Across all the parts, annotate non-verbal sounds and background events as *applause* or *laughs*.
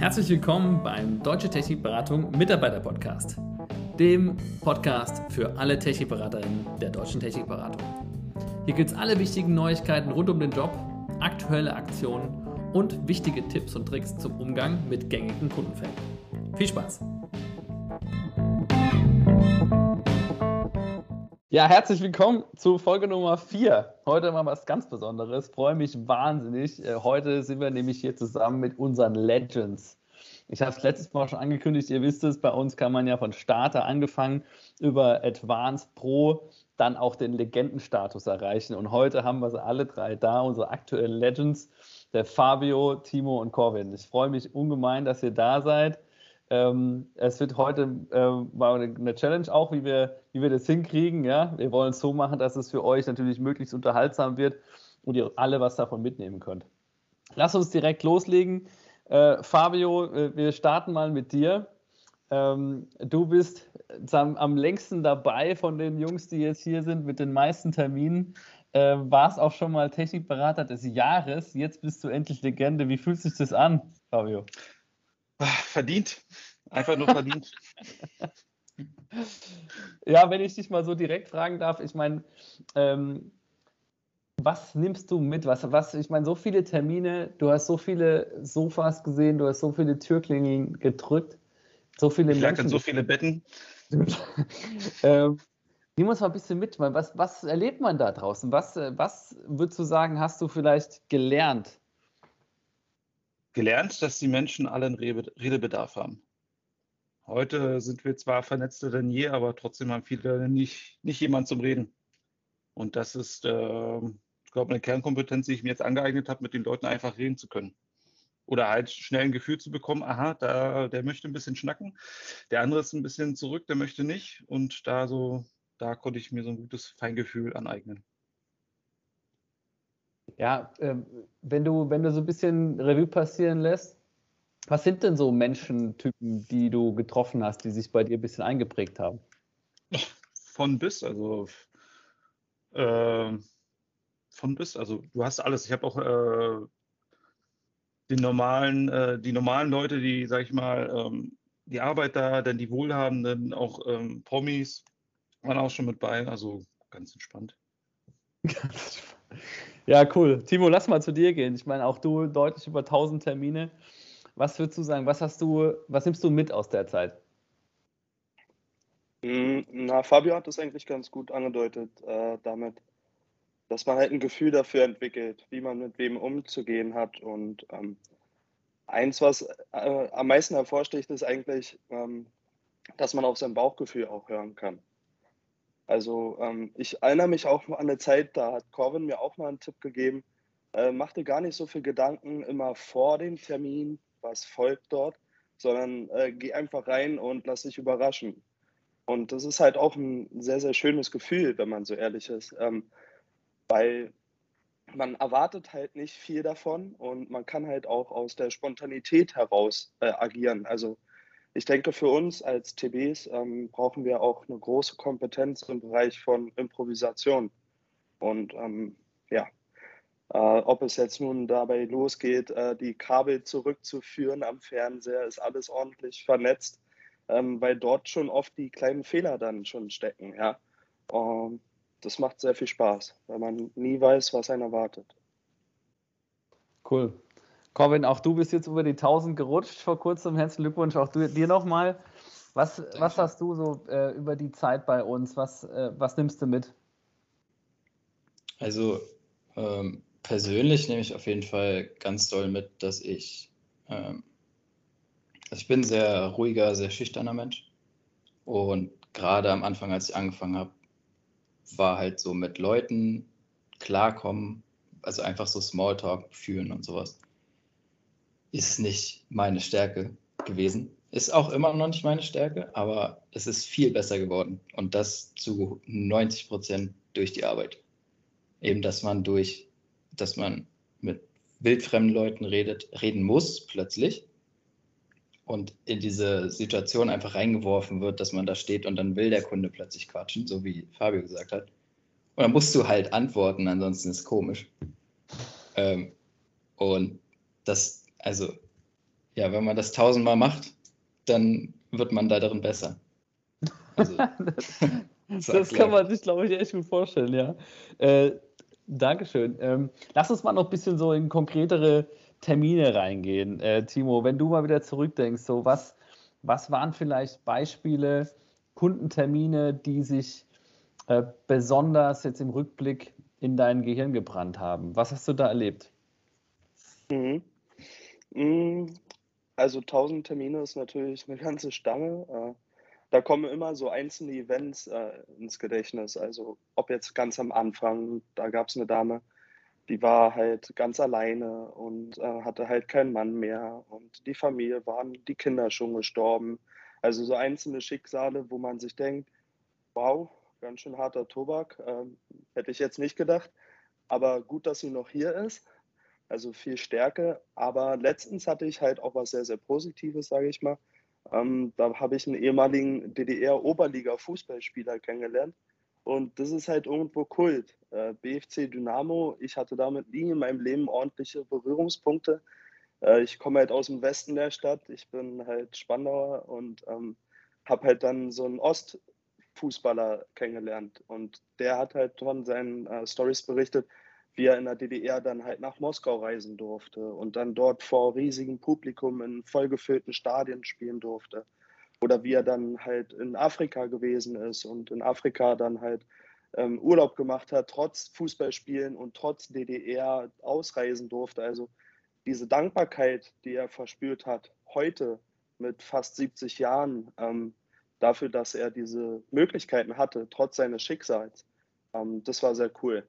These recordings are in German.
Herzlich willkommen beim Deutsche Technikberatung Mitarbeiter Podcast, dem Podcast für alle Technikberaterinnen der Deutschen Technikberatung. Hier gibt es alle wichtigen Neuigkeiten rund um den Job, aktuelle Aktionen und wichtige Tipps und Tricks zum Umgang mit gängigen Kundenfällen. Viel Spaß! Ja, herzlich willkommen zu Folge Nummer 4. Heute mal was ganz Besonderes. Freue mich wahnsinnig. Äh, heute sind wir nämlich hier zusammen mit unseren Legends. Ich habe es letztes Mal schon angekündigt, ihr wisst es, bei uns kann man ja von Starter angefangen über Advanced Pro dann auch den Legendenstatus erreichen. Und heute haben wir sie alle drei da, unsere aktuellen Legends, der Fabio, Timo und Corvin. Ich freue mich ungemein, dass ihr da seid. Ähm, es wird heute äh, mal eine Challenge auch, wie wir, wie wir das hinkriegen. Ja? Wir wollen es so machen, dass es für euch natürlich möglichst unterhaltsam wird und ihr alle was davon mitnehmen könnt. Lass uns direkt loslegen. Äh, Fabio, äh, wir starten mal mit dir. Ähm, du bist am, am, längsten dabei von den Jungs, die jetzt hier sind, mit den meisten Terminen. Äh, warst auch schon mal Technikberater des Jahres. Jetzt bist du endlich Legende. Wie fühlt sich das an, Fabio? Verdient. Einfach nur verdient. *laughs* ja, wenn ich dich mal so direkt fragen darf, ich meine, ähm, was nimmst du mit? Was, was, ich meine, so viele Termine, du hast so viele Sofas gesehen, du hast so viele Türklingeln gedrückt, so viele ich Menschen. so viele Betten. *laughs* ähm, nimm uns mal ein bisschen mit. Was, was erlebt man da draußen? Was, was würdest du sagen, hast du vielleicht gelernt gelernt, dass die Menschen alle einen Redebedarf haben. Heute sind wir zwar vernetzter denn je, aber trotzdem haben viele nicht, nicht jemand zum Reden. Und das ist, äh, ich glaube, eine Kernkompetenz, die ich mir jetzt angeeignet habe, mit den Leuten einfach reden zu können. Oder halt schnell ein Gefühl zu bekommen, aha, da, der möchte ein bisschen schnacken, der andere ist ein bisschen zurück, der möchte nicht. Und da so, da konnte ich mir so ein gutes Feingefühl aneignen. Ja, äh, wenn du, wenn du so ein bisschen Revue passieren lässt, was sind denn so Menschentypen, die du getroffen hast, die sich bei dir ein bisschen eingeprägt haben? Von bis, also äh, von bis, also du hast alles. Ich habe auch äh, den normalen, äh, die normalen Leute, die, sag ich mal, ähm, die Arbeiter, dann die Wohlhabenden, auch ähm, Promis waren auch schon mit bei, also ganz entspannt. *laughs* Ja, cool. Timo, lass mal zu dir gehen. Ich meine, auch du deutlich über 1000 Termine. Was würdest du sagen? Was hast du, was nimmst du mit aus der Zeit? Hm, na, Fabio hat das eigentlich ganz gut angedeutet, äh, damit, dass man halt ein Gefühl dafür entwickelt, wie man mit wem umzugehen hat. Und ähm, eins, was äh, am meisten hervorsticht, ist eigentlich, ähm, dass man auf sein Bauchgefühl auch hören kann. Also ähm, ich erinnere mich auch an eine Zeit, da hat Corvin mir auch mal einen Tipp gegeben, äh, mach dir gar nicht so viel Gedanken immer vor dem Termin, was folgt dort, sondern äh, geh einfach rein und lass dich überraschen. Und das ist halt auch ein sehr, sehr schönes Gefühl, wenn man so ehrlich ist, ähm, weil man erwartet halt nicht viel davon und man kann halt auch aus der Spontanität heraus äh, agieren. Also ich denke, für uns als TBs ähm, brauchen wir auch eine große Kompetenz im Bereich von Improvisation. Und ähm, ja, äh, ob es jetzt nun dabei losgeht, äh, die Kabel zurückzuführen am Fernseher, ist alles ordentlich vernetzt, ähm, weil dort schon oft die kleinen Fehler dann schon stecken. Ja. Und das macht sehr viel Spaß, weil man nie weiß, was einen erwartet. Cool. Corbin, auch du bist jetzt über die 1000 gerutscht vor kurzem. Herzlichen Glückwunsch auch du, dir nochmal. Was, was hast du so äh, über die Zeit bei uns? Was, äh, was nimmst du mit? Also ähm, persönlich nehme ich auf jeden Fall ganz doll mit, dass ich, ähm, also ich bin ein sehr ruhiger, sehr schüchterner Mensch. Und gerade am Anfang, als ich angefangen habe, war halt so mit Leuten klarkommen, also einfach so Smalltalk fühlen und sowas ist nicht meine Stärke gewesen. Ist auch immer noch nicht meine Stärke, aber es ist viel besser geworden. Und das zu 90 Prozent durch die Arbeit. Eben, dass man durch, dass man mit wildfremden Leuten redet, reden muss plötzlich und in diese Situation einfach reingeworfen wird, dass man da steht und dann will der Kunde plötzlich quatschen, so wie Fabio gesagt hat. Und dann musst du halt antworten, ansonsten ist es komisch. Ähm, und das, also ja, wenn man das tausendmal macht, dann wird man da darin besser. Also, *laughs* *laughs* das, das kann man sich, glaube ich, echt gut vorstellen, ja. Äh, Dankeschön. Ähm, lass uns mal noch ein bisschen so in konkretere Termine reingehen. Äh, Timo, wenn du mal wieder zurückdenkst, so was, was waren vielleicht Beispiele, Kundentermine, die sich äh, besonders jetzt im Rückblick in dein Gehirn gebrannt haben? Was hast du da erlebt? Mhm. Mm, also 1000 Termine ist natürlich eine *laughs* ganze Stange. Äh, da kommen immer so einzelne Events äh, ins Gedächtnis. Also ob jetzt ganz am Anfang, da gab es eine Dame, die war halt ganz alleine und äh, hatte halt keinen Mann mehr und die Familie waren die Kinder schon gestorben. Also so einzelne Schicksale, wo man sich denkt, wow, ganz schön harter Tobak, ähm, hätte ich jetzt nicht gedacht. Aber gut, dass sie noch hier ist. Also viel Stärke. Aber letztens hatte ich halt auch was sehr, sehr Positives, sage ich mal. Ähm, da habe ich einen ehemaligen DDR-Oberliga-Fußballspieler kennengelernt. Und das ist halt irgendwo Kult. Äh, BFC Dynamo, ich hatte damit nie in meinem Leben ordentliche Berührungspunkte. Äh, ich komme halt aus dem Westen der Stadt, ich bin halt Spandauer und ähm, habe halt dann so einen Ostfußballer kennengelernt. Und der hat halt von seinen äh, Stories berichtet, wie er in der DDR dann halt nach Moskau reisen durfte und dann dort vor riesigem Publikum in vollgefüllten Stadien spielen durfte. Oder wie er dann halt in Afrika gewesen ist und in Afrika dann halt ähm, Urlaub gemacht hat, trotz Fußballspielen und trotz DDR ausreisen durfte. Also diese Dankbarkeit, die er verspürt hat, heute mit fast 70 Jahren, ähm, dafür, dass er diese Möglichkeiten hatte, trotz seines Schicksals, ähm, das war sehr cool.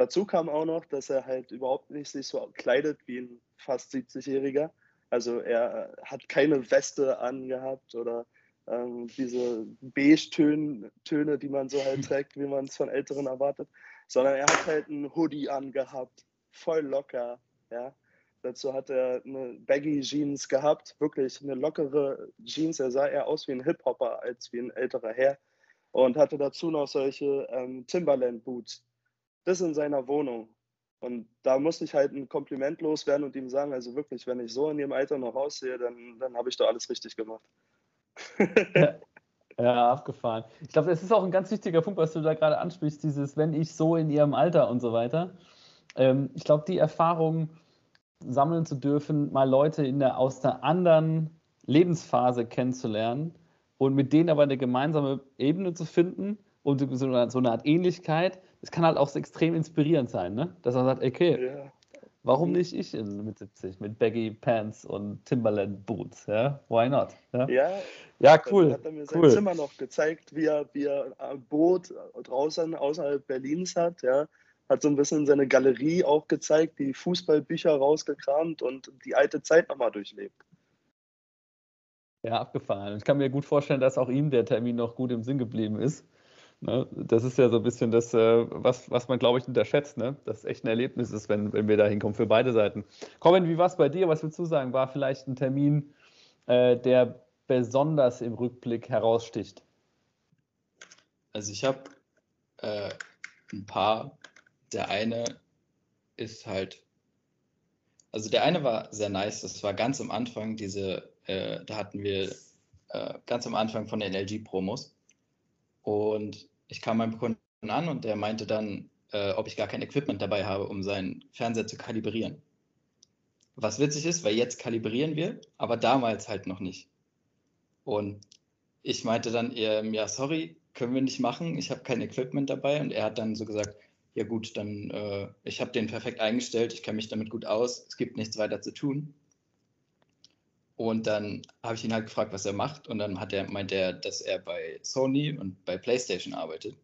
Dazu kam auch noch, dass er halt überhaupt nicht sich so kleidet wie ein fast 70-Jähriger. Also er hat keine Weste angehabt oder ähm, diese Beige-Töne, Töne, die man so halt *laughs* trägt, wie man es von Älteren erwartet, sondern er hat halt einen Hoodie angehabt, voll locker, ja. Dazu hat er eine Baggy Jeans gehabt, wirklich eine lockere Jeans. Er sah eher aus wie ein Hip-Hopper als wie ein älterer Herr und hatte dazu noch solche ähm, Timberland Boots das in seiner Wohnung. Und da musste ich halt ein Kompliment loswerden und ihm sagen, also wirklich, wenn ich so in ihrem Alter noch aussehe, dann, dann habe ich doch alles richtig gemacht. ja, ja, abgefahren. Ich glaube, das ist auch ein ganz wichtiger Punkt, was du da gerade ansprichst, dieses, wenn ich so in ihrem Alter und so weiter. Ähm, ich glaube, die Erfahrung sammeln zu dürfen, mal Leute in der, aus der anderen Lebensphase kennenzulernen und mit denen aber eine gemeinsame Ebene zu finden und so eine Art Ähnlichkeit, es kann halt auch extrem inspirierend sein, ne? dass man sagt, okay, ja. warum nicht ich in, mit 70 mit Baggy Pants und Timberland Boots? Ja? Why not? Ja, ja, ja cool. Hat er mir sein cool. Zimmer noch gezeigt, wie er, wie er ein Boot draußen außerhalb Berlins hat. Ja? Hat so ein bisschen seine Galerie auch gezeigt, die Fußballbücher rausgekramt und die alte Zeit nochmal durchlebt. Ja, abgefahren. Ich kann mir gut vorstellen, dass auch ihm der Termin noch gut im Sinn geblieben ist. Ne? Das ist ja so ein bisschen das, äh, was, was man, glaube ich, unterschätzt, ne? dass es echt ein Erlebnis ist, wenn, wenn wir da hinkommen für beide Seiten. Colin, wie war es bei dir? Was willst du sagen? War vielleicht ein Termin, äh, der besonders im Rückblick heraussticht? Also ich habe äh, ein paar. Der eine ist halt, also der eine war sehr nice. Das war ganz am Anfang diese, äh, da hatten wir äh, ganz am Anfang von den LG-Promos. Und ich kam beim Kunden an und der meinte dann, äh, ob ich gar kein Equipment dabei habe, um seinen Fernseher zu kalibrieren. Was witzig ist, weil jetzt kalibrieren wir, aber damals halt noch nicht. Und ich meinte dann, ähm, ja, sorry, können wir nicht machen, ich habe kein Equipment dabei. Und er hat dann so gesagt, ja gut, dann, äh, ich habe den perfekt eingestellt, ich kenne mich damit gut aus, es gibt nichts weiter zu tun. Und dann habe ich ihn halt gefragt, was er macht. Und dann hat er, meint er, dass er bei Sony und bei PlayStation arbeitet.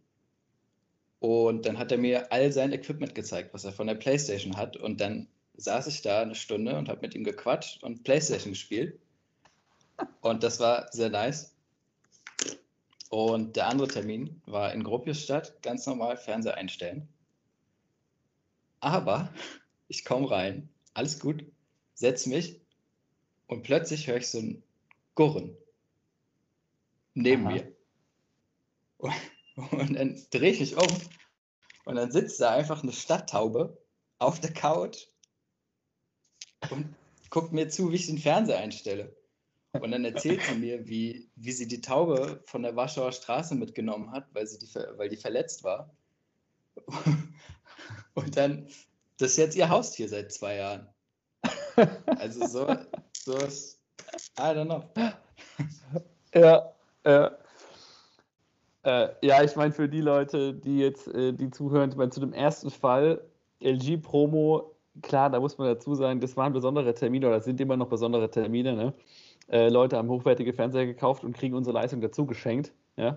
Und dann hat er mir all sein Equipment gezeigt, was er von der PlayStation hat. Und dann saß ich da eine Stunde und habe mit ihm gequatscht und PlayStation gespielt. Und das war sehr nice. Und der andere Termin war in Gropiusstadt, ganz normal Fernseher einstellen. Aber ich komme rein, alles gut, setze mich und plötzlich höre ich so ein Gurren neben Aha. mir. Und, und dann drehe ich mich um und dann sitzt da einfach eine Stadttaube auf der Couch und guckt mir zu, wie ich den Fernseher einstelle. Und dann erzählt sie mir, wie, wie sie die Taube von der Warschauer Straße mitgenommen hat, weil, sie die, weil die verletzt war. Und dann, das ist jetzt ihr Haustier seit zwei Jahren. Also so, so ist, I don't know. *laughs* Ja, ja. Äh, ja, ich meine, für die Leute, die jetzt, äh, die zuhören, ich meine, zu dem ersten Fall, LG-Promo, klar, da muss man dazu sagen, das waren besondere Termine oder sind immer noch besondere Termine, ne? Äh, Leute haben hochwertige Fernseher gekauft und kriegen unsere Leistung dazu geschenkt, ja?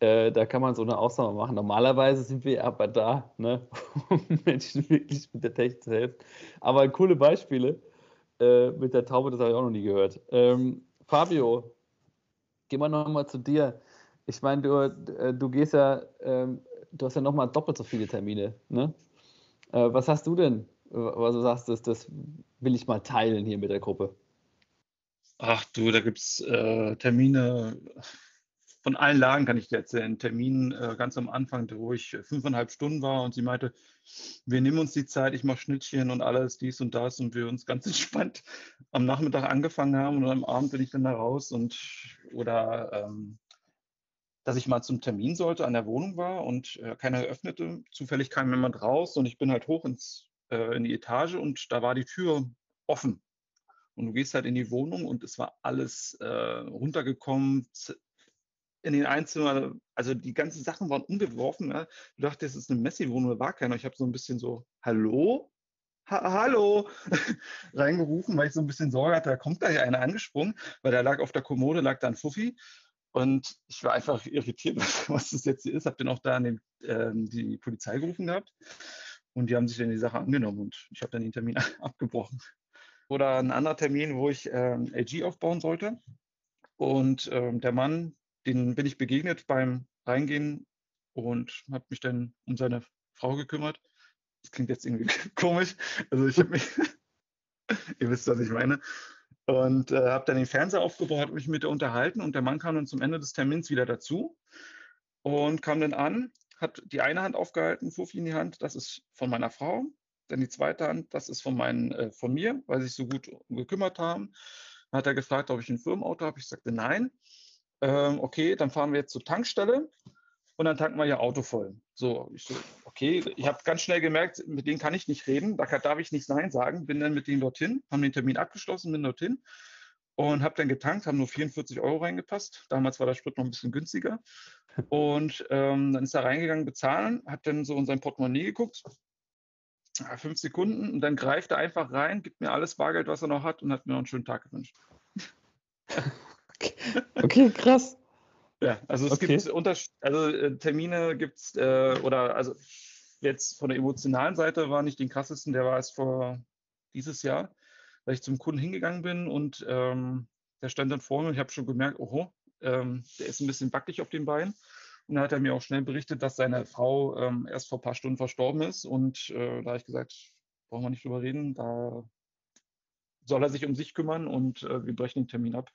Äh, da kann man so eine Ausnahme machen. Normalerweise sind wir aber da, ne? *laughs* um Menschen wirklich mit der Technik zu helfen. Aber coole Beispiele äh, mit der Taube, das habe ich auch noch nie gehört. Ähm, Fabio, gehen wir nochmal zu dir. Ich meine, du, äh, du gehst ja, ähm, du hast ja nochmal doppelt so viele Termine. Ne? Äh, was hast du denn, was du sagst, das, das will ich mal teilen hier mit der Gruppe? Ach du, da gibt es äh, Termine von allen Lagen kann ich dir erzählen. Termin äh, ganz am Anfang, wo ich fünfeinhalb Stunden war und sie meinte, wir nehmen uns die Zeit, ich mache Schnittchen und alles, dies und das und wir uns ganz *laughs* entspannt am Nachmittag angefangen haben und am Abend bin ich dann da raus und oder ähm, dass ich mal zum Termin sollte, an der Wohnung war und äh, keiner öffnete. Zufällig kam jemand raus und ich bin halt hoch ins, äh, in die Etage und da war die Tür offen. Und du gehst halt in die Wohnung und es war alles äh, runtergekommen, in den Einzelnen, also die ganzen Sachen waren umgeworfen. Ja. Du dachtest, es ist eine Messi-Wohnung, war keiner. Ich habe so ein bisschen so, hallo? Ha hallo *laughs* reingerufen, weil ich so ein bisschen Sorge hatte, da kommt da ja einer angesprungen, weil da lag auf der Kommode, lag da ein Fuffi. Und ich war einfach irritiert, *laughs* was das jetzt hier ist. Habe dann auch da den, ähm, die Polizei gerufen gehabt. Und die haben sich dann die Sache angenommen und ich habe dann den Termin *laughs* abgebrochen. Oder ein anderer Termin, wo ich ähm, LG aufbauen sollte. Und ähm, der Mann, den bin ich begegnet beim Reingehen und habe mich dann um seine Frau gekümmert. Das klingt jetzt irgendwie *laughs* komisch. Also ich habe mich, *laughs* ihr wisst, was ich meine. Und äh, habe dann den Fernseher aufgebaut, habe mich mit ihr unterhalten und der Mann kam dann zum Ende des Termins wieder dazu und kam dann an, hat die eine Hand aufgehalten, Fuffi in die Hand, das ist von meiner Frau. Dann die zweite Hand, das ist von, meinen, äh, von mir, weil sie sich so gut gekümmert haben. Dann hat er gefragt, ob ich ein Firmenauto habe. Ich sagte nein ähm, okay, dann fahren wir jetzt zur Tankstelle und dann tanken wir ihr Auto voll. So, ich so, okay, ich habe ganz schnell gemerkt, mit denen kann ich nicht reden, da darf ich nicht Nein sagen, bin dann mit denen dorthin, haben den Termin abgeschlossen, bin dorthin und habe dann getankt, haben nur 44 Euro reingepasst. Damals war der Sprit noch ein bisschen günstiger. *laughs* Und ähm, dann ist er reingegangen, bezahlen, hat dann so in sein Portemonnaie geguckt, fünf Sekunden und dann greift er einfach rein, gibt mir alles Bargeld, was er noch hat und hat mir noch einen schönen Tag gewünscht. *laughs* Okay, krass. Ja, also es okay. gibt Unterschied, also äh, Termine gibt es, äh, oder also jetzt von der emotionalen Seite war nicht den krassesten, der war es vor dieses Jahr, weil ich zum Kunden hingegangen bin und ähm, der stand dann vor mir und ich habe schon gemerkt, oho, ähm, der ist ein bisschen wackelig auf den Beinen. Und dann hat er mir auch schnell berichtet, dass seine Frau ähm, erst vor ein paar Stunden verstorben ist. Und äh, da habe ich gesagt, brauchen wir nicht drüber reden, da soll er sich um sich kümmern und äh, wir brechen den Termin ab.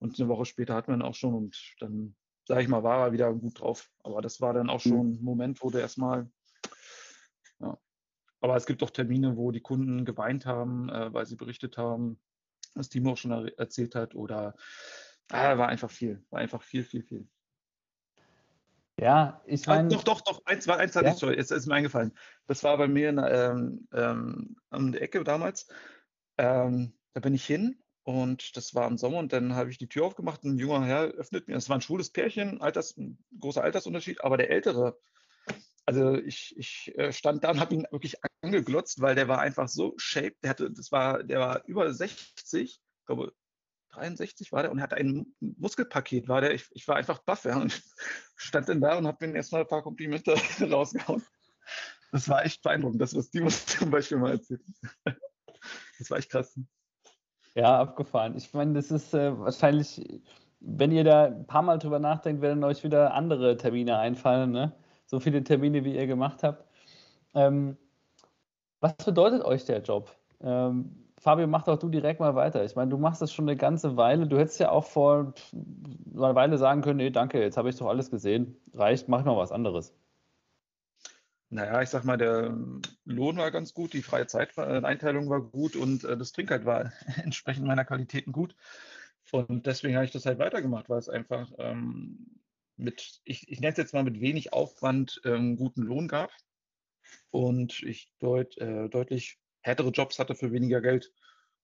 Und eine Woche später hat man auch schon und dann, sage ich mal, war er wieder gut drauf. Aber das war dann auch schon mhm. ein Moment, wo der erstmal, ja. Aber es gibt auch Termine, wo die Kunden geweint haben, äh, weil sie berichtet haben, was Timo auch schon er erzählt hat. Oder ah, war einfach viel, war einfach viel, viel, viel. Ja, ich meine. Ah, doch, doch, doch, eins war eins, ja? ich, jetzt ist mir eingefallen. Das war bei mir in, ähm, ähm, an der Ecke damals. Ähm, da bin ich hin und das war im Sommer und dann habe ich die Tür aufgemacht und ein junger Herr öffnet mir. Es war ein schwules Pärchen, Alters, ein großer Altersunterschied, aber der Ältere, also ich, ich äh, stand da und habe ihn wirklich angeglotzt, weil der war einfach so shaped. Der hatte, das war, der war über 60, ich glaube 63 war der und hatte ein Muskelpaket, war der. Ich, ich war einfach baff, ja, und *laughs* stand dann da und habe mir erstmal ein paar Komplimente *laughs* rausgehauen. Das war echt beeindruckend, das, was die *laughs* zum Beispiel mal erzählt. Das war echt krass. Ja, abgefahren. Ich meine, das ist äh, wahrscheinlich, wenn ihr da ein paar Mal drüber nachdenkt, werden euch wieder andere Termine einfallen, ne? So viele Termine, wie ihr gemacht habt. Ähm, was bedeutet euch der Job? Ähm, Fabio, mach doch du direkt mal weiter. Ich meine, du machst das schon eine ganze Weile. Du hättest ja auch vor einer Weile sagen können, nee, danke, jetzt habe ich doch alles gesehen. Reicht, mach mal was anderes. Naja, ich sag mal, der Lohn war ganz gut, die freie Zeiteinteilung war gut und äh, das Trinkgeld war *laughs* entsprechend meiner Qualitäten gut. Und deswegen habe ich das halt weitergemacht, weil es einfach ähm, mit, ich, ich nenne es jetzt mal mit wenig Aufwand ähm, guten Lohn gab und ich deut, äh, deutlich härtere Jobs hatte für weniger Geld.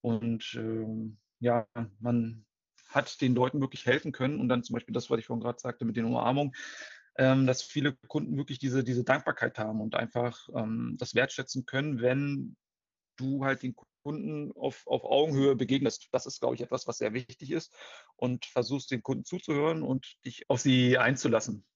Und ähm, ja, man hat den Leuten wirklich helfen können. Und dann zum Beispiel das, was ich vorhin gerade sagte mit den Umarmungen, ähm, dass viele Kunden wirklich diese, diese Dankbarkeit haben und einfach ähm, das wertschätzen können, wenn du halt den Kunden auf, auf Augenhöhe begegnest. Das ist, glaube ich, etwas, was sehr wichtig ist und versuchst den Kunden zuzuhören und dich auf sie einzulassen.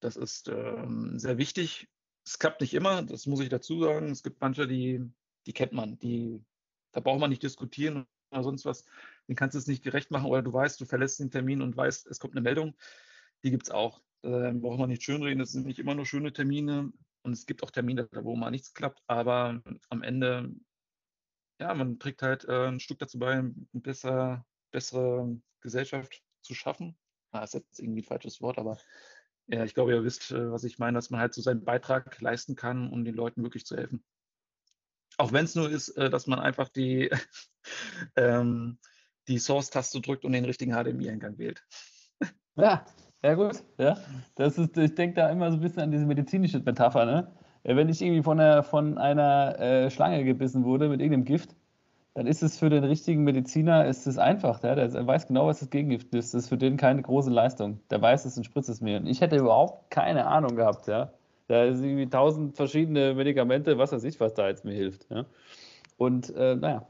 Das ist ähm, sehr wichtig. Es klappt nicht immer, das muss ich dazu sagen. Es gibt manche, die, die kennt man, die, da braucht man nicht diskutieren oder sonst was. Den kannst du es nicht gerecht machen oder du weißt, du verlässt den Termin und weißt, es kommt eine Meldung. Die gibt es auch. Da braucht man nicht schönreden. Es sind nicht immer nur schöne Termine und es gibt auch Termine, wo mal nichts klappt. Aber am Ende ja, man trägt halt äh, ein Stück dazu bei, eine besser, bessere Gesellschaft zu schaffen. Ah, ist jetzt irgendwie ein falsches Wort, aber ja, ich glaube, ihr wisst, äh, was ich meine, dass man halt so seinen Beitrag leisten kann, um den Leuten wirklich zu helfen. Auch wenn es nur ist, äh, dass man einfach die, *laughs* ähm, die Source-Taste drückt und den richtigen HDMI-Eingang wählt. Ja, ja gut. Ja. Das ist, ich denke da immer so ein bisschen an diese medizinische Metapher, ne? Wenn ich irgendwie von einer, von einer äh, Schlange gebissen wurde mit irgendeinem Gift, dann ist es für den richtigen Mediziner ist es einfach. Ja? Der weiß genau, was das Gegengift ist. Das ist für den keine große Leistung. Der weiß es und spritzt es mir. Und ich hätte überhaupt keine Ahnung gehabt. Ja? Da sind irgendwie tausend verschiedene Medikamente, was weiß ich, was da jetzt mir hilft. Ja? Und äh, naja,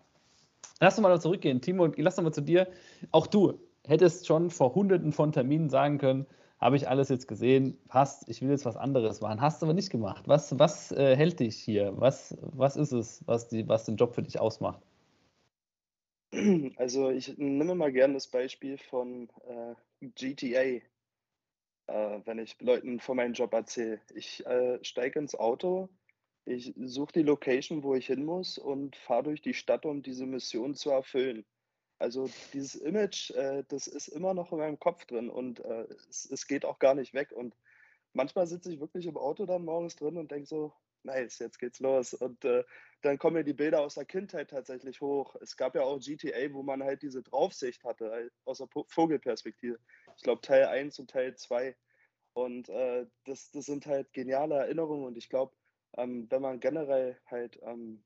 lass uns mal zurückgehen. Timo, lass uns mal zu dir. Auch du hättest schon vor hunderten von Terminen sagen können, habe ich alles jetzt gesehen, passt, ich will jetzt was anderes machen. Hast du aber nicht gemacht. Was, was äh, hält dich hier? Was, was ist es, was, die, was den Job für dich ausmacht? Also ich nehme mal gerne das Beispiel von äh, GTA, äh, wenn ich Leuten von meinem Job erzähle. Ich äh, steige ins Auto, ich suche die Location, wo ich hin muss und fahre durch die Stadt, um diese Mission zu erfüllen. Also dieses Image, äh, das ist immer noch in meinem Kopf drin und äh, es, es, geht auch gar nicht weg. Und manchmal sitze ich wirklich im Auto dann morgens drin und denke so, nice, jetzt geht's los. Und äh, dann kommen mir die Bilder aus der Kindheit tatsächlich hoch. Es gab ja auch GTA, wo man halt diese Draufsicht hatte, halt aus der Vogelperspektive. Ich glaube Teil 1 und Teil 2. Und äh, das, das sind halt geniale Erinnerungen und ich glaube, ähm, wenn man generell halt ähm,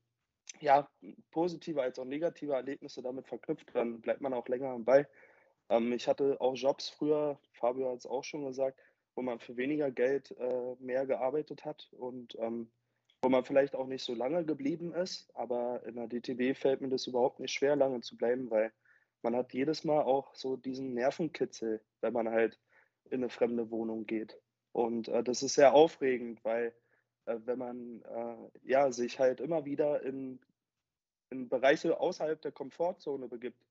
ja, positive als auch negative Erlebnisse damit verknüpft, dann bleibt man auch länger am Ball. Ähm, ich hatte auch Jobs früher, Fabio hat es auch schon gesagt, wo man für weniger Geld äh, mehr gearbeitet hat und ähm, wo man vielleicht auch nicht so lange geblieben ist, aber in der DTB fällt mir das überhaupt nicht schwer, lange zu bleiben, weil man hat jedes Mal auch so diesen Nervenkitzel, wenn man halt in eine fremde Wohnung geht. Und äh, das ist sehr aufregend, weil äh, wenn man äh, ja, sich halt immer wieder in, in Bereiche außerhalb der Komfortzone begibt,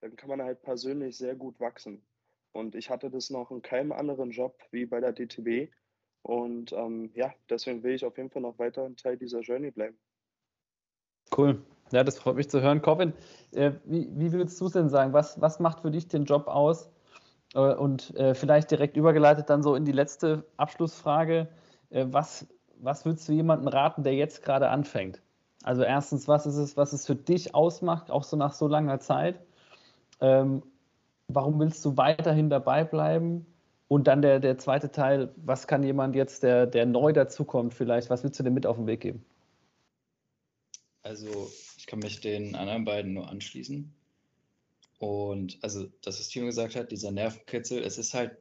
dann kann man halt persönlich sehr gut wachsen. Und ich hatte das noch in keinem anderen Job wie bei der DTB. Und ähm, ja, deswegen will ich auf jeden Fall noch weiter ein Teil dieser Journey bleiben. Cool. Ja, das freut mich zu hören. Corbin, äh, wie, wie würdest du es denn sagen? Was, was macht für dich den Job aus? Äh, und äh, vielleicht direkt übergeleitet dann so in die letzte Abschlussfrage. Äh, was, was würdest du jemandem raten, der jetzt gerade anfängt? Also erstens, was ist es, was es für dich ausmacht, auch so nach so langer Zeit? Ähm, warum willst du weiterhin dabei bleiben? Und dann der, der zweite Teil, was kann jemand jetzt, der, der neu dazukommt, vielleicht, was willst du dem mit auf den Weg geben? Also ich kann mich den anderen beiden nur anschließen. Und also, das, was Timo gesagt hat, dieser Nervenkitzel, es ist halt,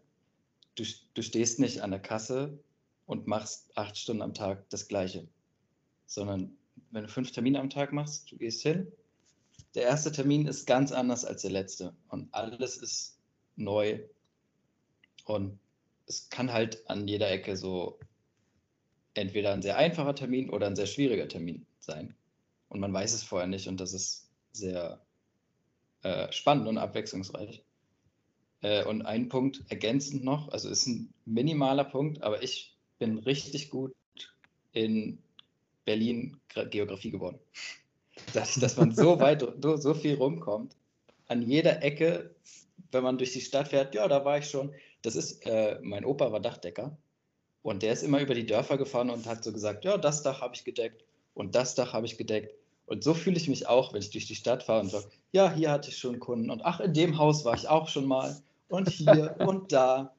du, du stehst nicht an der Kasse und machst acht Stunden am Tag das Gleiche. Sondern wenn du fünf Termine am Tag machst, du gehst hin. Der erste Termin ist ganz anders als der letzte und alles ist neu. Und es kann halt an jeder Ecke so entweder ein sehr einfacher Termin oder ein sehr schwieriger Termin sein. Und man weiß es vorher nicht und das ist sehr äh, spannend und abwechslungsreich. Äh, und ein Punkt ergänzend noch, also ist ein minimaler Punkt, aber ich bin richtig gut in Berlin Geografie geworden. *laughs* Dass, dass man so weit, so viel rumkommt. An jeder Ecke, wenn man durch die Stadt fährt, ja, da war ich schon. Das ist, äh, mein Opa war Dachdecker Und der ist immer über die Dörfer gefahren und hat so gesagt, ja, das Dach habe ich gedeckt und das Dach habe ich gedeckt. Und so fühle ich mich auch, wenn ich durch die Stadt fahre und sage, ja, hier hatte ich schon Kunden und ach, in dem Haus war ich auch schon mal und hier *laughs* und da.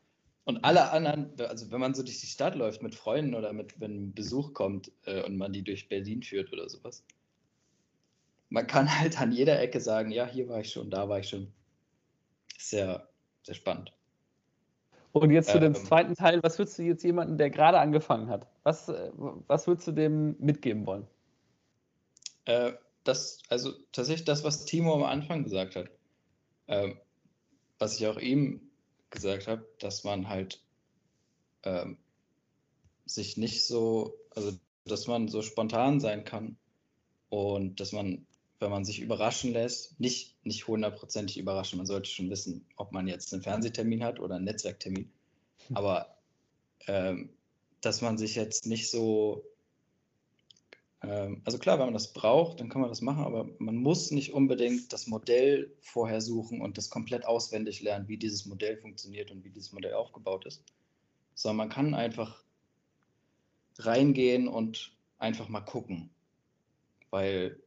Und alle anderen, also wenn man so durch die Stadt läuft mit Freunden oder mit, wenn Besuch kommt äh, und man die durch Berlin führt oder sowas, man kann halt an jeder Ecke sagen, ja, hier war ich schon, da war ich schon. Sehr, sehr spannend. Und jetzt zu ähm, dem zweiten Teil, was würdest du jetzt jemanden, der gerade angefangen hat, was, äh, was würdest du dem mitgeben wollen? Äh, das, also tatsächlich das, was Timo am Anfang gesagt hat. Äh, was ich auch ihm gesagt habe, dass man halt ähm, sich nicht so, also dass man so spontan sein kann und dass man, wenn man sich überraschen lässt, nicht, nicht hundertprozentig überraschen. Man sollte schon wissen, ob man jetzt einen Fernsehtermin hat oder einen Netzwerktermin. Hm. Aber ähm, dass man sich jetzt nicht so also klar, wenn man das braucht, dann kann man das machen, aber man muss nicht unbedingt das Modell vorher suchen und das komplett auswendig lernen, wie dieses Modell funktioniert und wie dieses Modell aufgebaut ist, sondern man kann einfach reingehen und einfach mal gucken, weil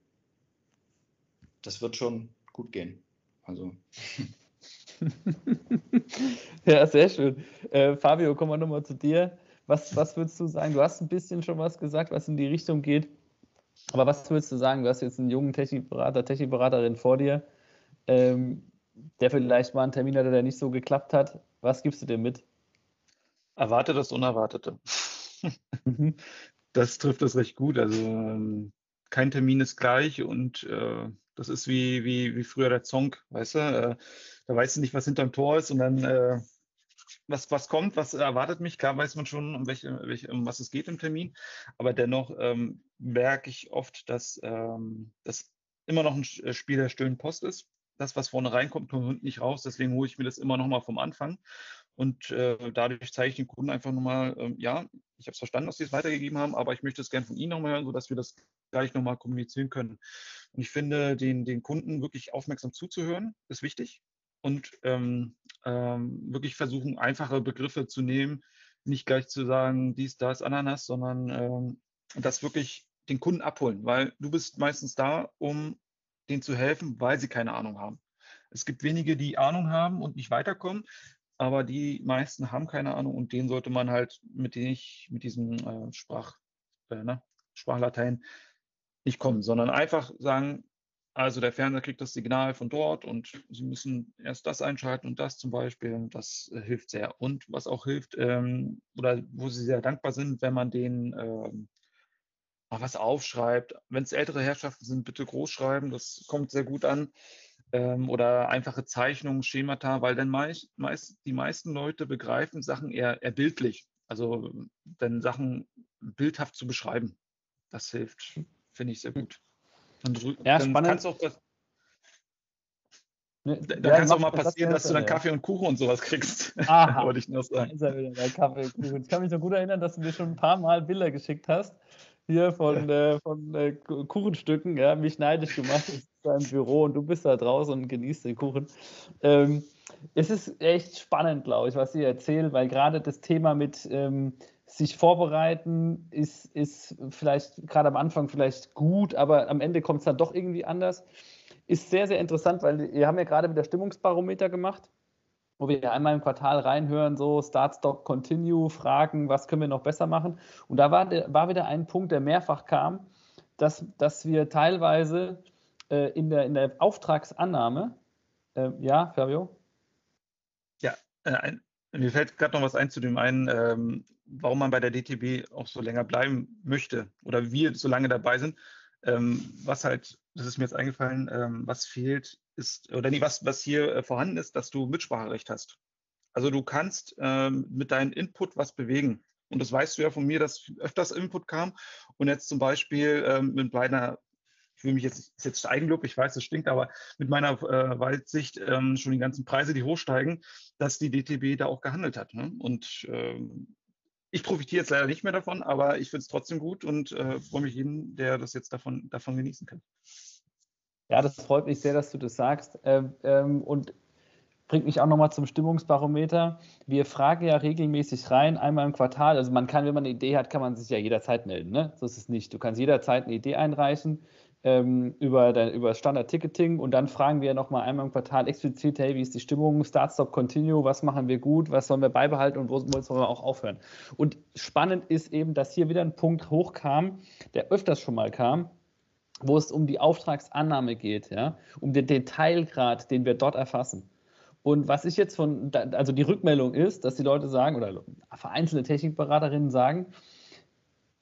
das wird schon gut gehen. Also. *laughs* ja, sehr schön. Äh, Fabio, kommen wir nochmal zu dir. Was, was würdest du sagen? Du hast ein bisschen schon was gesagt, was in die Richtung geht. Aber was würdest du sagen? Du hast jetzt einen jungen Technikberater, Technikberaterin vor dir, ähm, der vielleicht mal einen Termin hatte, der nicht so geklappt hat. Was gibst du dir mit? Erwarte das Unerwartete. Mhm. *laughs* Das trifft das recht gut. Also ähm, kein Termin ist gleich und äh, das ist wie, wie, wie früher der Song, weißt du? Äh, da weißt du nicht, was hinterm Tor ist und dann äh, was, was kommt, was erwartet mich. Klar weiß man schon, um, welche, welche, um was es geht im Termin, aber dennoch ähm, merke ich oft, dass ähm, das immer noch ein äh, Spiel der stillen Post ist. Das, was vorne reinkommt, kommt nicht raus. Deswegen hole ich mir das immer noch mal vom Anfang. Und äh, dadurch zeige ich den Kunden einfach nochmal, ähm, ja, ich habe es verstanden, dass sie es weitergegeben haben, aber ich möchte es gerne von Ihnen nochmal hören, sodass wir das gleich nochmal kommunizieren können. Und ich finde, den, den Kunden wirklich aufmerksam zuzuhören, ist wichtig und ähm, ähm, wirklich versuchen, einfache Begriffe zu nehmen, nicht gleich zu sagen, dies, das, Ananas, sondern ähm, das wirklich den Kunden abholen, weil du bist meistens da, um denen zu helfen, weil sie keine Ahnung haben. Es gibt wenige, die Ahnung haben und nicht weiterkommen, aber die meisten haben keine Ahnung und denen sollte man halt mit, ich, mit diesem äh, Sprach, äh, ne, Sprachlatein nicht kommen, sondern einfach sagen, also der Fernseher kriegt das Signal von dort und Sie müssen erst das einschalten und das zum Beispiel. Das äh, hilft sehr. Und was auch hilft, ähm, oder wo Sie sehr dankbar sind, wenn man den ähm, mal was aufschreibt. Wenn es ältere Herrschaften sind, bitte groß schreiben. Das kommt sehr gut an. Ähm, oder einfache Zeichnungen, Schemata, weil dann meist, meist, die meisten Leute begreifen Sachen eher, eher bildlich. Also dann Sachen bildhaft zu beschreiben. Das hilft, finde ich sehr gut. Dann, ja, dann spannend. Auch das, ne, dann ja, kann es auch mal passieren, das dass du dann Kaffee und Kuchen und sowas kriegst. *laughs* Aha. Wollte ich nur sagen. Ist er wieder, Kaffee und Kuchen. Ich kann mich noch gut erinnern, dass du mir schon ein paar Mal Bilder geschickt hast. Hier von, äh, von äh, Kuchenstücken, ja, mich neidisch gemacht. Ich sitze im Büro und du bist da draußen und genießt den Kuchen. Ähm, es ist echt spannend, glaube ich, was ihr erzählt, weil gerade das Thema mit ähm, sich vorbereiten ist, ist vielleicht gerade am Anfang vielleicht gut, aber am Ende kommt es dann doch irgendwie anders. Ist sehr, sehr interessant, weil wir haben ja gerade wieder Stimmungsbarometer gemacht, wo wir einmal im Quartal reinhören, so Start, Stop, Continue, fragen, was können wir noch besser machen. Und da war, war wieder ein Punkt, der mehrfach kam, dass, dass wir teilweise äh, in, der, in der Auftragsannahme, äh, ja, Fabio? Ja, äh, ein, mir fällt gerade noch was ein zu dem einen, ähm, warum man bei der DTB auch so länger bleiben möchte oder wir so lange dabei sind. Ähm, was halt, das ist mir jetzt eingefallen, ähm, was fehlt, ist, oder nee, was, was hier äh, vorhanden ist, dass du Mitspracherecht hast. Also du kannst ähm, mit deinem Input was bewegen. Und das weißt du ja von mir, dass öfters Input kam. Und jetzt zum Beispiel ähm, mit meiner, ich will mich jetzt, ist jetzt Eigenlob, ich weiß, das stinkt, aber mit meiner äh, Waldsicht ähm, schon die ganzen Preise, die hochsteigen, dass die DTB da auch gehandelt hat. Ne? Und ähm, ich profitiere jetzt leider nicht mehr davon, aber ich finde es trotzdem gut und äh, freue mich jeden, der das jetzt davon, davon genießen kann. Ja, das freut mich sehr, dass du das sagst. Ähm, ähm, und bringt mich auch nochmal zum Stimmungsbarometer. Wir fragen ja regelmäßig rein, einmal im Quartal. Also man kann, wenn man eine Idee hat, kann man sich ja jederzeit melden. Ne? So ist es nicht. Du kannst jederzeit eine Idee einreichen ähm, über, dein, über Standard-Ticketing und dann fragen wir nochmal einmal im Quartal explizit, hey, wie ist die Stimmung, Start, Stop, Continue, was machen wir gut, was sollen wir beibehalten und wo, wo sollen wir auch aufhören. Und spannend ist eben, dass hier wieder ein Punkt hochkam, der öfters schon mal kam, wo es um die Auftragsannahme geht, ja, um den Detailgrad, den wir dort erfassen. Und was ich jetzt von, also die Rückmeldung ist, dass die Leute sagen, oder vereinzelte Technikberaterinnen sagen,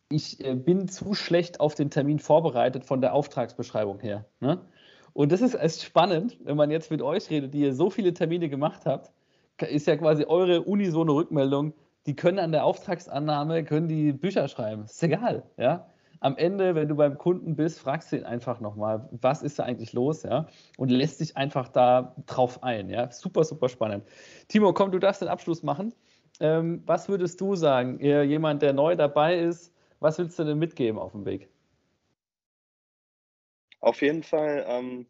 ich äh, bin zu schlecht auf den Termin vorbereitet von der Auftragsbeschreibung her. Ne? Und das ist echt spannend, wenn man jetzt mit euch redet, die ihr so viele Termine gemacht habt, ist ja quasi eure unisone Rückmeldung, die können an der Auftragsannahme, können die Bücher schreiben. Ist egal, ja. Am Ende, wenn du beim Kunden bist, fragst du ihn einfach nochmal, was ist da eigentlich los, ja, und lässt dich einfach da drauf ein, ja. Super, super spannend. Timo, komm, du darfst den Abschluss machen. Ähm, was würdest du sagen, jemand, der neu dabei ist, was willst du denn mitgeben auf dem Weg? Auf jeden Fall, ähm,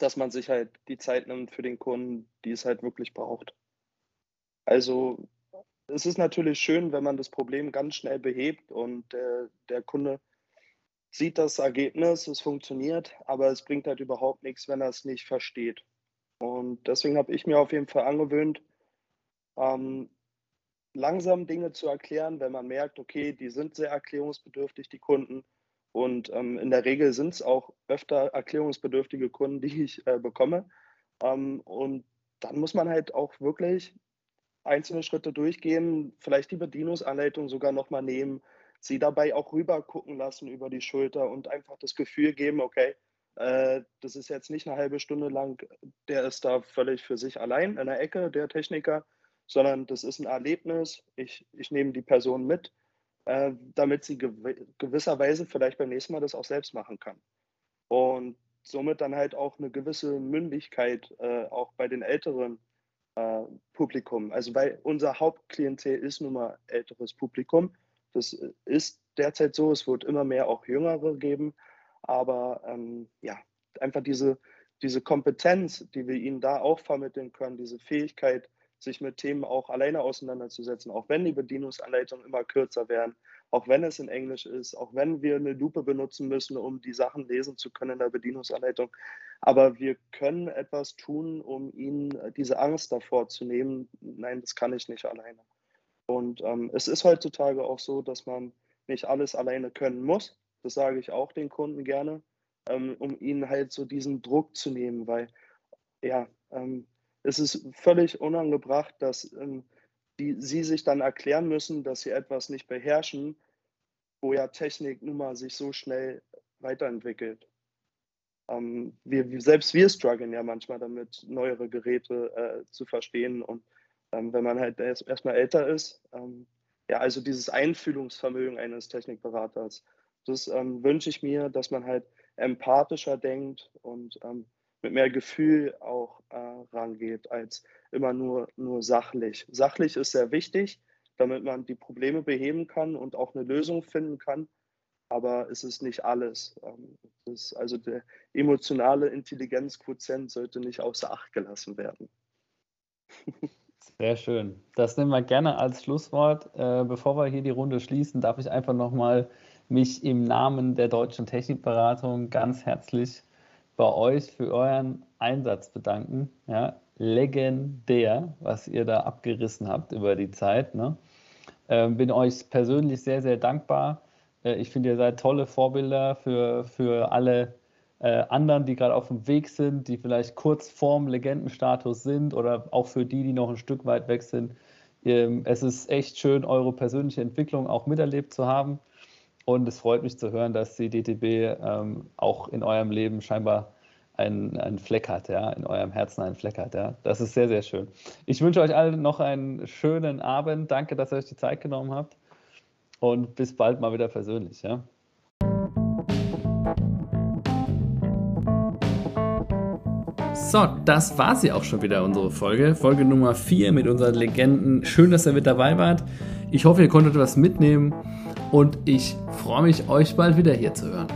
dass man sich halt die Zeit nimmt für den Kunden, die es halt wirklich braucht. Also es ist natürlich schön, wenn man das Problem ganz schnell behebt und äh, der Kunde sieht das Ergebnis, es funktioniert, aber es bringt halt überhaupt nichts, wenn er es nicht versteht. Und deswegen habe ich mir auf jeden Fall angewöhnt, ähm, langsam Dinge zu erklären, wenn man merkt, okay, die sind sehr erklärungsbedürftig, die Kunden. Und ähm, in der Regel sind es auch öfter erklärungsbedürftige Kunden, die ich äh, bekomme. Ähm, und dann muss man halt auch wirklich einzelne Schritte durchgehen, vielleicht die Bedienungsanleitung sogar nochmal nehmen, sie dabei auch rüber gucken lassen über die Schulter und einfach das Gefühl geben, okay, äh, das ist jetzt nicht eine halbe Stunde lang, der ist da völlig für sich allein in der Ecke, der Techniker, sondern das ist ein Erlebnis. Ich, ich nehme die Person mit, äh, damit sie gew gewisserweise vielleicht beim nächsten Mal das auch selbst machen kann. Und somit dann halt auch eine gewisse Mündigkeit äh, auch bei den älteren äh, Publikum. Also weil unser Hauptklientel ist nun mal älteres Publikum. Das ist derzeit so. Es wird immer mehr auch Jüngere geben. Aber ähm, ja, einfach diese, diese Kompetenz, die wir ihnen da auch vermitteln können, diese Fähigkeit, sich mit Themen auch alleine auseinanderzusetzen, auch wenn die Bedienungsanleitungen immer kürzer werden, auch wenn es in Englisch ist, auch wenn wir eine Lupe benutzen müssen, um die Sachen lesen zu können in der Bedienungsanleitung. Aber wir können etwas tun, um ihnen diese Angst davor zu nehmen. Nein, das kann ich nicht alleine. Und ähm, es ist heutzutage auch so, dass man nicht alles alleine können muss. Das sage ich auch den Kunden gerne, ähm, um ihnen halt so diesen Druck zu nehmen, weil ja, ähm, es ist völlig unangebracht, dass ähm, die, sie sich dann erklären müssen, dass sie etwas nicht beherrschen, wo ja Technik nun mal sich so schnell weiterentwickelt. Ähm, wir, selbst wir strugglen ja manchmal damit, neuere Geräte äh, zu verstehen. Und ähm, wenn man halt erst, erstmal älter ist, ähm, ja, also dieses Einfühlungsvermögen eines Technikberaters, das ähm, wünsche ich mir, dass man halt empathischer denkt und ähm, mit mehr Gefühl auch äh, rangeht, als immer nur, nur sachlich. Sachlich ist sehr wichtig, damit man die Probleme beheben kann und auch eine Lösung finden kann. Aber es ist nicht alles. Ähm, ist also der emotionale Intelligenzquotient sollte nicht außer Acht gelassen werden. Sehr schön. Das nehmen wir gerne als Schlusswort. Äh, bevor wir hier die Runde schließen, darf ich einfach nochmal mich im Namen der Deutschen Technikberatung ganz herzlich bei euch für euren Einsatz bedanken. Ja, legendär, was ihr da abgerissen habt über die Zeit. Ne? Ähm, bin euch persönlich sehr, sehr dankbar. Äh, ich finde, ihr seid tolle Vorbilder für, für alle äh, anderen, die gerade auf dem Weg sind, die vielleicht kurz vorm Legendenstatus sind oder auch für die, die noch ein Stück weit weg sind. Ähm, es ist echt schön, eure persönliche Entwicklung auch miterlebt zu haben. Und es freut mich zu hören, dass die DTB ähm, auch in eurem Leben scheinbar einen, einen Fleck hat, ja, in eurem Herzen einen Fleck hat. Ja. Das ist sehr, sehr schön. Ich wünsche euch allen noch einen schönen Abend. Danke, dass ihr euch die Zeit genommen habt. Und bis bald mal wieder persönlich. Ja. So, das war sie auch schon wieder, unsere Folge. Folge Nummer 4 mit unseren Legenden. Schön, dass ihr mit dabei wart. Ich hoffe, ihr konntet was mitnehmen und ich freue mich, euch bald wieder hier zu hören.